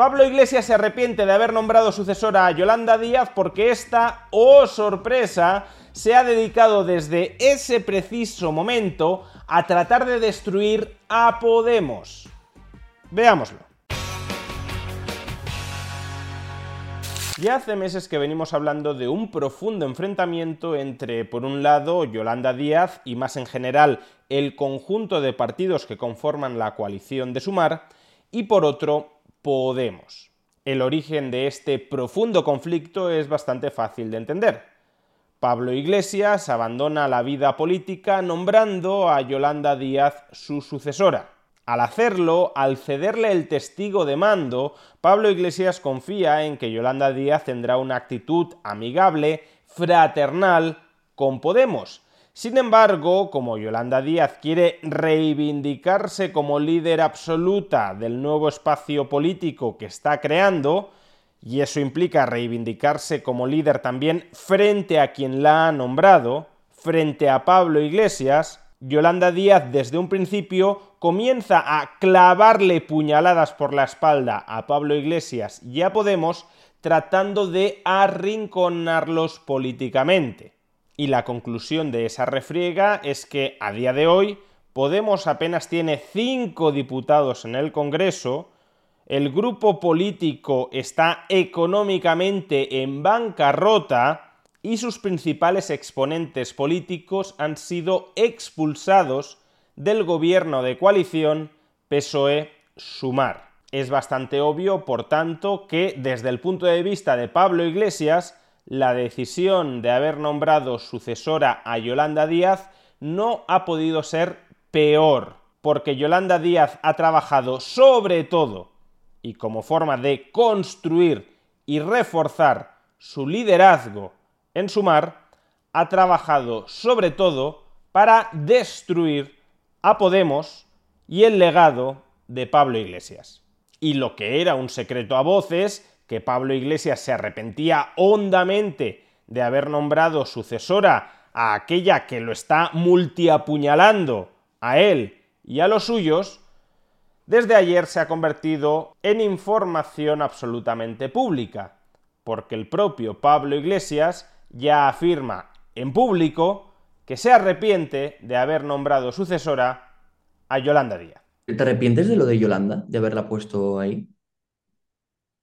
Pablo Iglesias se arrepiente de haber nombrado sucesora a Yolanda Díaz porque esta, oh sorpresa, se ha dedicado desde ese preciso momento a tratar de destruir a Podemos. Veámoslo. Ya hace meses que venimos hablando de un profundo enfrentamiento entre, por un lado, Yolanda Díaz y más en general el conjunto de partidos que conforman la coalición de Sumar, y por otro, Podemos. El origen de este profundo conflicto es bastante fácil de entender. Pablo Iglesias abandona la vida política nombrando a Yolanda Díaz su sucesora. Al hacerlo, al cederle el testigo de mando, Pablo Iglesias confía en que Yolanda Díaz tendrá una actitud amigable, fraternal con Podemos. Sin embargo, como Yolanda Díaz quiere reivindicarse como líder absoluta del nuevo espacio político que está creando, y eso implica reivindicarse como líder también frente a quien la ha nombrado, frente a Pablo Iglesias, Yolanda Díaz desde un principio comienza a clavarle puñaladas por la espalda a Pablo Iglesias y a Podemos tratando de arrinconarlos políticamente. Y la conclusión de esa refriega es que a día de hoy Podemos apenas tiene cinco diputados en el Congreso, el grupo político está económicamente en bancarrota y sus principales exponentes políticos han sido expulsados del gobierno de coalición PSOE-Sumar. Es bastante obvio, por tanto, que desde el punto de vista de Pablo Iglesias, la decisión de haber nombrado sucesora a Yolanda Díaz no ha podido ser peor, porque Yolanda Díaz ha trabajado sobre todo y como forma de construir y reforzar su liderazgo en Sumar, ha trabajado sobre todo para destruir a Podemos y el legado de Pablo Iglesias. Y lo que era un secreto a voces, que Pablo Iglesias se arrepentía hondamente de haber nombrado sucesora a aquella que lo está multiapuñalando a él y a los suyos, desde ayer se ha convertido en información absolutamente pública, porque el propio Pablo Iglesias ya afirma en público que se arrepiente de haber nombrado sucesora a Yolanda Díaz. ¿Te arrepientes de lo de Yolanda, de haberla puesto ahí?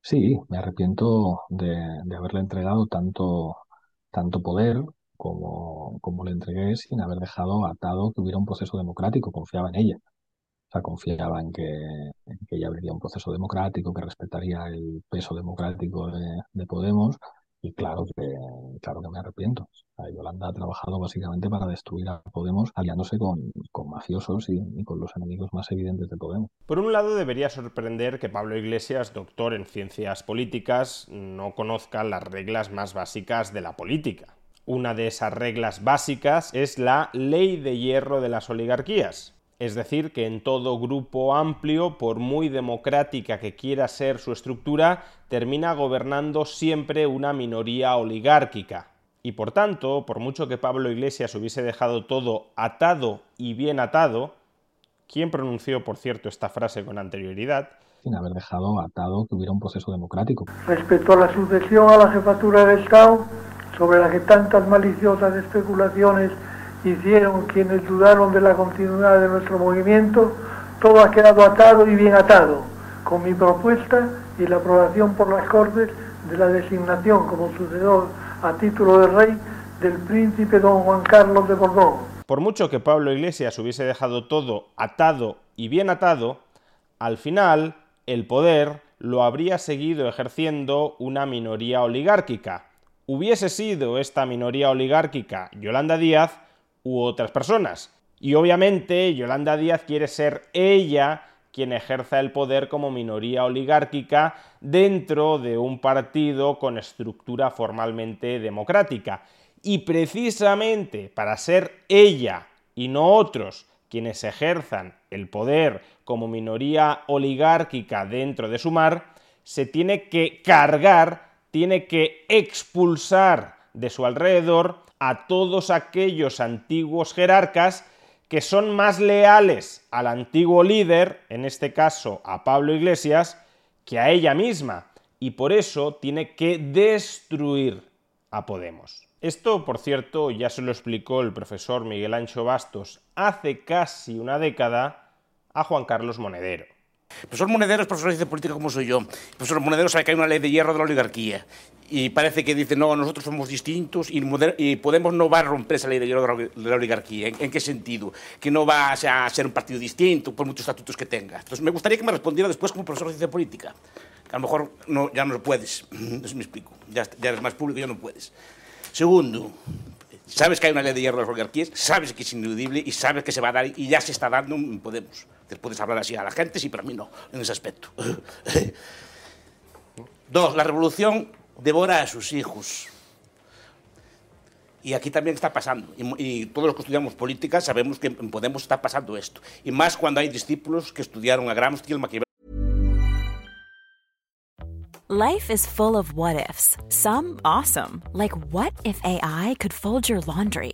Sí, me arrepiento de, haberle entregado tanto, tanto poder como, como le entregué sin haber dejado atado que hubiera un proceso democrático, confiaba en ella. O sea, confiaba en que, que ella abriría un proceso democrático, que respetaría el peso democrático de, de Podemos, y claro que, claro que me arrepiento. O Yolanda ha trabajado básicamente para destruir a Podemos aliándose con, con mafiosos y, y con los enemigos más evidentes de Podemos. Por un lado, debería sorprender que Pablo Iglesias, doctor en ciencias políticas, no conozca las reglas más básicas de la política. Una de esas reglas básicas es la ley de hierro de las oligarquías. Es decir, que en todo grupo amplio, por muy democrática que quiera ser su estructura, termina gobernando siempre una minoría oligárquica. Y por tanto, por mucho que Pablo Iglesias hubiese dejado todo atado y bien atado, ¿quién pronunció, por cierto, esta frase con anterioridad? Sin haber dejado atado que hubiera un proceso democrático. Respecto a la sucesión a la jefatura del Estado, sobre la que tantas maliciosas especulaciones hicieron quienes dudaron de la continuidad de nuestro movimiento, todo ha quedado atado y bien atado, con mi propuesta y la aprobación por las Cortes de la designación como sucesor a título de rey del príncipe don Juan Carlos de Borbón. Por mucho que Pablo Iglesias hubiese dejado todo atado y bien atado, al final el poder lo habría seguido ejerciendo una minoría oligárquica. Hubiese sido esta minoría oligárquica Yolanda Díaz u otras personas. Y obviamente Yolanda Díaz quiere ser ella quien ejerza el poder como minoría oligárquica dentro de un partido con estructura formalmente democrática. Y precisamente para ser ella y no otros quienes ejerzan el poder como minoría oligárquica dentro de su mar, se tiene que cargar, tiene que expulsar de su alrededor a todos aquellos antiguos jerarcas que son más leales al antiguo líder, en este caso a Pablo Iglesias, que a ella misma, y por eso tiene que destruir a Podemos. Esto, por cierto, ya se lo explicó el profesor Miguel Ancho Bastos hace casi una década a Juan Carlos Monedero. El profesor Monedero es profesor de política como soy yo. El profesor Monedero sabe que hay una ley de hierro de la oligarquía y parece que dice, no, nosotros somos distintos y, Podemos no va a romper esa ley de la oligarquía. ¿En, qué sentido? Que no va a ser un partido distinto por muchos estatutos que tenga. Entonces, me gustaría que me respondiera después como profesor de ciencia política. Que a lo mejor no, ya no lo puedes. Eso me explico. Ya, ya eres más público y ya no puedes. Segundo, sabes que hay una ley de hierro de las oligarquías, sabes que es ineludible y sabes que se va a dar y ya se está dando en Podemos. Te puedes hablar así a la gente, sí, pero a mí no, en ese aspecto. Dos, la revolución devora a sus hijos. Y aquí también está pasando. Y, todos los que estudiamos política sabemos que en Podemos está pasando esto. Y más cuando hay discípulos que estudiaron a Gramsci, el Maquiavelo. Life is full of what ifs. Some awesome, like what if AI could fold your laundry?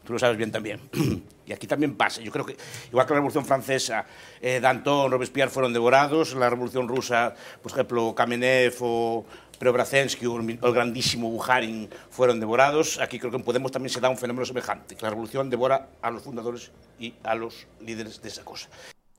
Lo sabes bien también. y aquí también pasa. Yo creo que, igual que la Revolución Francesa, eh, Danton, Robespierre fueron devorados, la Revolución Rusa, por ejemplo, Kamenev o o el grandísimo Bukharin fueron devorados. Aquí creo que en Podemos también se da un fenómeno semejante, la revolución devora a los fundadores y a los líderes de esa cosa.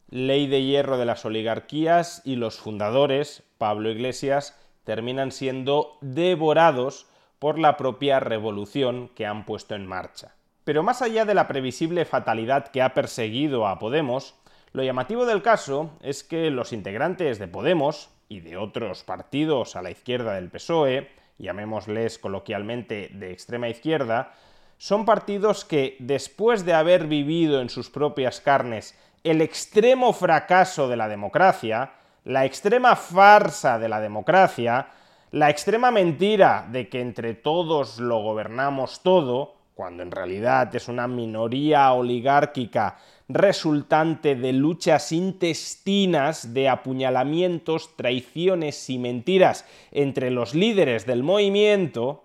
Ley de hierro de las oligarquías y los fundadores, Pablo Iglesias, terminan siendo devorados por la propia revolución que han puesto en marcha. Pero más allá de la previsible fatalidad que ha perseguido a Podemos, lo llamativo del caso es que los integrantes de Podemos, y de otros partidos a la izquierda del PSOE, llamémosles coloquialmente de extrema izquierda, son partidos que, después de haber vivido en sus propias carnes el extremo fracaso de la democracia, la extrema farsa de la democracia, la extrema mentira de que entre todos lo gobernamos todo, cuando en realidad es una minoría oligárquica resultante de luchas intestinas, de apuñalamientos, traiciones y mentiras entre los líderes del movimiento,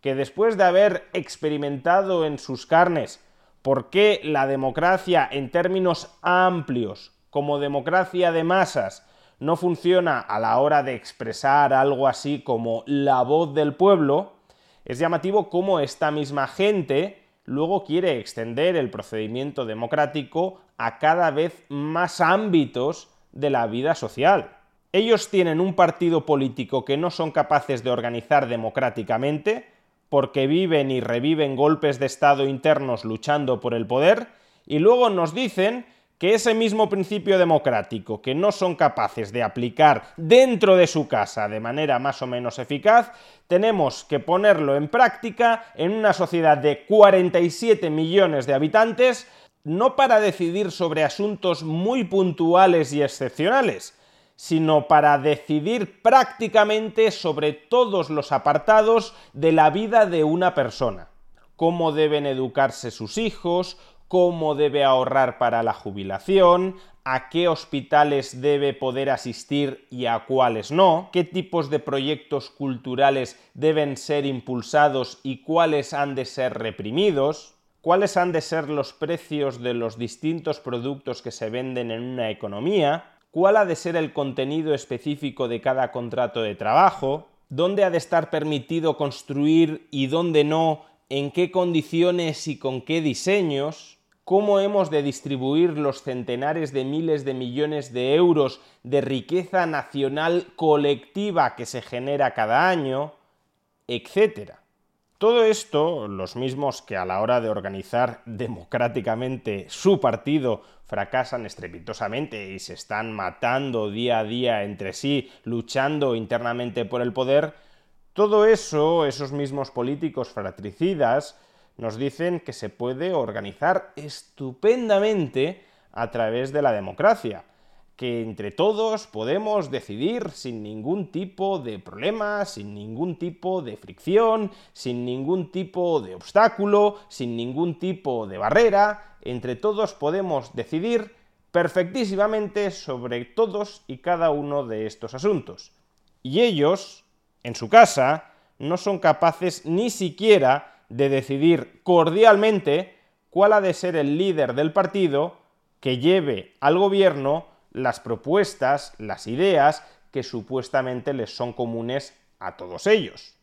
que después de haber experimentado en sus carnes por qué la democracia en términos amplios, como democracia de masas, no funciona a la hora de expresar algo así como la voz del pueblo, es llamativo cómo esta misma gente luego quiere extender el procedimiento democrático a cada vez más ámbitos de la vida social. Ellos tienen un partido político que no son capaces de organizar democráticamente, porque viven y reviven golpes de Estado internos luchando por el poder, y luego nos dicen que ese mismo principio democrático que no son capaces de aplicar dentro de su casa de manera más o menos eficaz, tenemos que ponerlo en práctica en una sociedad de 47 millones de habitantes, no para decidir sobre asuntos muy puntuales y excepcionales, sino para decidir prácticamente sobre todos los apartados de la vida de una persona. Cómo deben educarse sus hijos, cómo debe ahorrar para la jubilación, a qué hospitales debe poder asistir y a cuáles no, qué tipos de proyectos culturales deben ser impulsados y cuáles han de ser reprimidos, cuáles han de ser los precios de los distintos productos que se venden en una economía, cuál ha de ser el contenido específico de cada contrato de trabajo, dónde ha de estar permitido construir y dónde no, en qué condiciones y con qué diseños, cómo hemos de distribuir los centenares de miles de millones de euros de riqueza nacional colectiva que se genera cada año, etc. Todo esto, los mismos que a la hora de organizar democráticamente su partido fracasan estrepitosamente y se están matando día a día entre sí, luchando internamente por el poder, todo eso, esos mismos políticos fratricidas, nos dicen que se puede organizar estupendamente a través de la democracia, que entre todos podemos decidir sin ningún tipo de problema, sin ningún tipo de fricción, sin ningún tipo de obstáculo, sin ningún tipo de barrera, entre todos podemos decidir perfectísimamente sobre todos y cada uno de estos asuntos. Y ellos, en su casa, no son capaces ni siquiera de decidir cordialmente cuál ha de ser el líder del partido que lleve al gobierno las propuestas, las ideas que supuestamente les son comunes a todos ellos.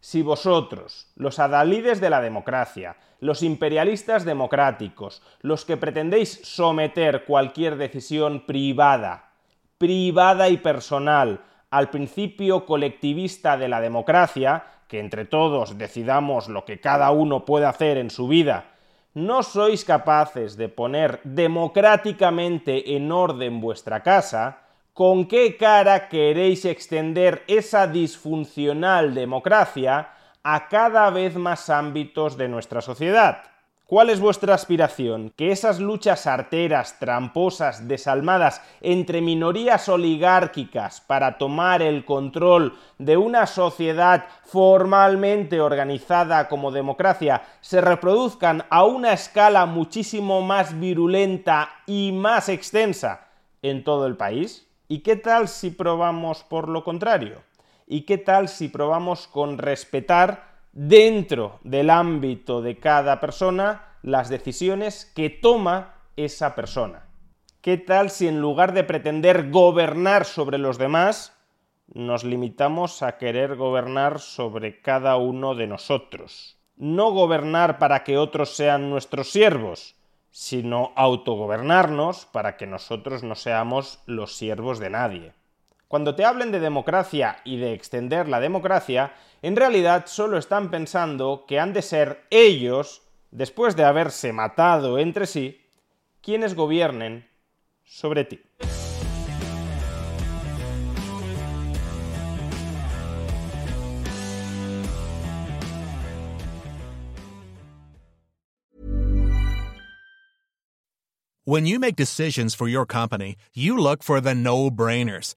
Si vosotros, los adalides de la democracia, los imperialistas democráticos, los que pretendéis someter cualquier decisión privada, privada y personal, al principio colectivista de la democracia, que entre todos decidamos lo que cada uno puede hacer en su vida, no sois capaces de poner democráticamente en orden vuestra casa, ¿con qué cara queréis extender esa disfuncional democracia a cada vez más ámbitos de nuestra sociedad? ¿Cuál es vuestra aspiración? ¿Que esas luchas arteras, tramposas, desalmadas entre minorías oligárquicas para tomar el control de una sociedad formalmente organizada como democracia se reproduzcan a una escala muchísimo más virulenta y más extensa en todo el país? ¿Y qué tal si probamos por lo contrario? ¿Y qué tal si probamos con respetar dentro del ámbito de cada persona las decisiones que toma esa persona. ¿Qué tal si en lugar de pretender gobernar sobre los demás, nos limitamos a querer gobernar sobre cada uno de nosotros? No gobernar para que otros sean nuestros siervos, sino autogobernarnos para que nosotros no seamos los siervos de nadie. Cuando te hablen de democracia y de extender la democracia, en realidad solo están pensando que han de ser ellos, después de haberse matado entre sí, quienes gobiernen sobre ti. When you make decisions for your company, you look for the no-brainers.